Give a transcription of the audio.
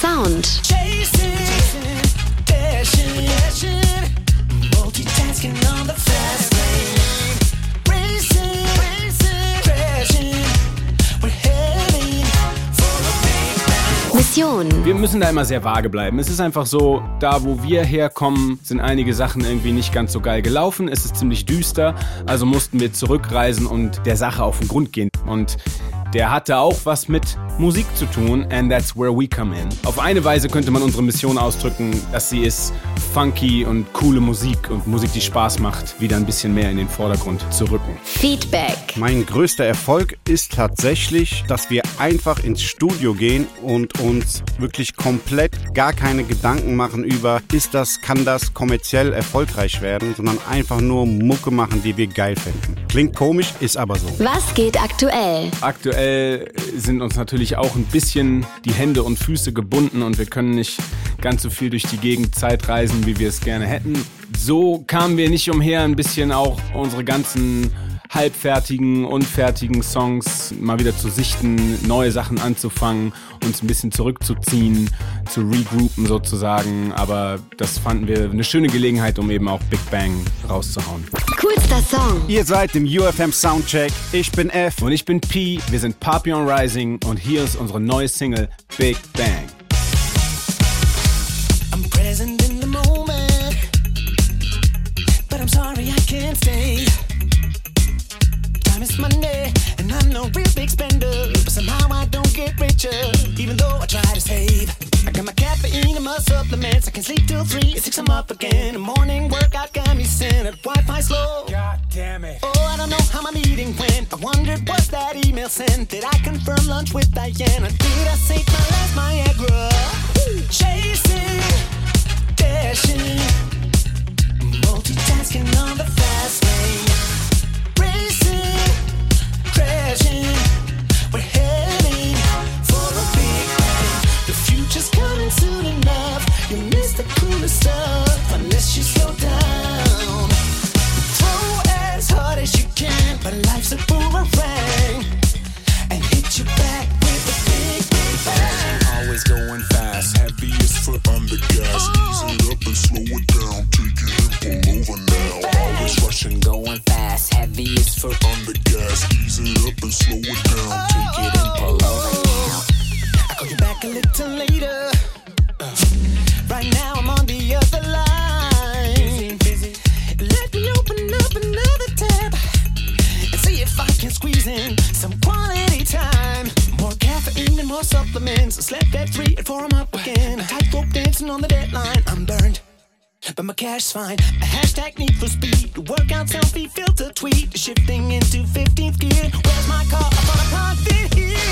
Sound. Mission. Wir müssen da immer sehr vage bleiben. Es ist einfach so, da wo wir herkommen, sind einige Sachen irgendwie nicht ganz so geil gelaufen. Es ist ziemlich düster, also mussten wir zurückreisen und der Sache auf den Grund gehen. Und der hatte auch was mit Musik zu tun and that's where we come in. Auf eine Weise könnte man unsere Mission ausdrücken, dass sie ist, funky und coole Musik und Musik, die Spaß macht, wieder ein bisschen mehr in den Vordergrund zu rücken. Feedback. Mein größter Erfolg ist tatsächlich, dass wir einfach ins Studio gehen und uns wirklich komplett gar keine Gedanken machen über, ist das, kann das kommerziell erfolgreich werden, sondern einfach nur Mucke machen, die wir geil finden. Klingt komisch, ist aber so. Was geht aktuell? Aktuell sind uns natürlich auch ein bisschen die Hände und Füße gebunden und wir können nicht ganz so viel durch die Gegend Zeit reisen, wie wir es gerne hätten. So kamen wir nicht umher, ein bisschen auch unsere ganzen halbfertigen, unfertigen Songs mal wieder zu sichten, neue Sachen anzufangen, uns ein bisschen zurückzuziehen, zu regroupen sozusagen. Aber das fanden wir eine schöne Gelegenheit, um eben auch Big Bang rauszuhauen. Coolster Song. Ihr seid im UFM Soundcheck. Ich bin F. Und ich bin P. Wir sind Papillon Rising und hier ist unsere neue Single Big Bang. I'm present in supplements. I can sleep till three, at six I'm up again. The morning workout got me centered, Wi-Fi slow. God damn it. Oh, I don't know how my meeting went. I wondered, was that email sent? Did I confirm lunch with Diana? Did I take my last Viagra? Chasing, on the gas. Ease it up and slow it down. Take it and pull over now. Always rushing, going fast, heaviest foot on supplements. I slept at three and four I'm up again. Tightrope dancing on the deadline. I'm burned. But my cash's fine. A hashtag need for speed. Workout selfie filter tweet. Shifting into 15th gear. Where's my car? I thought I it here.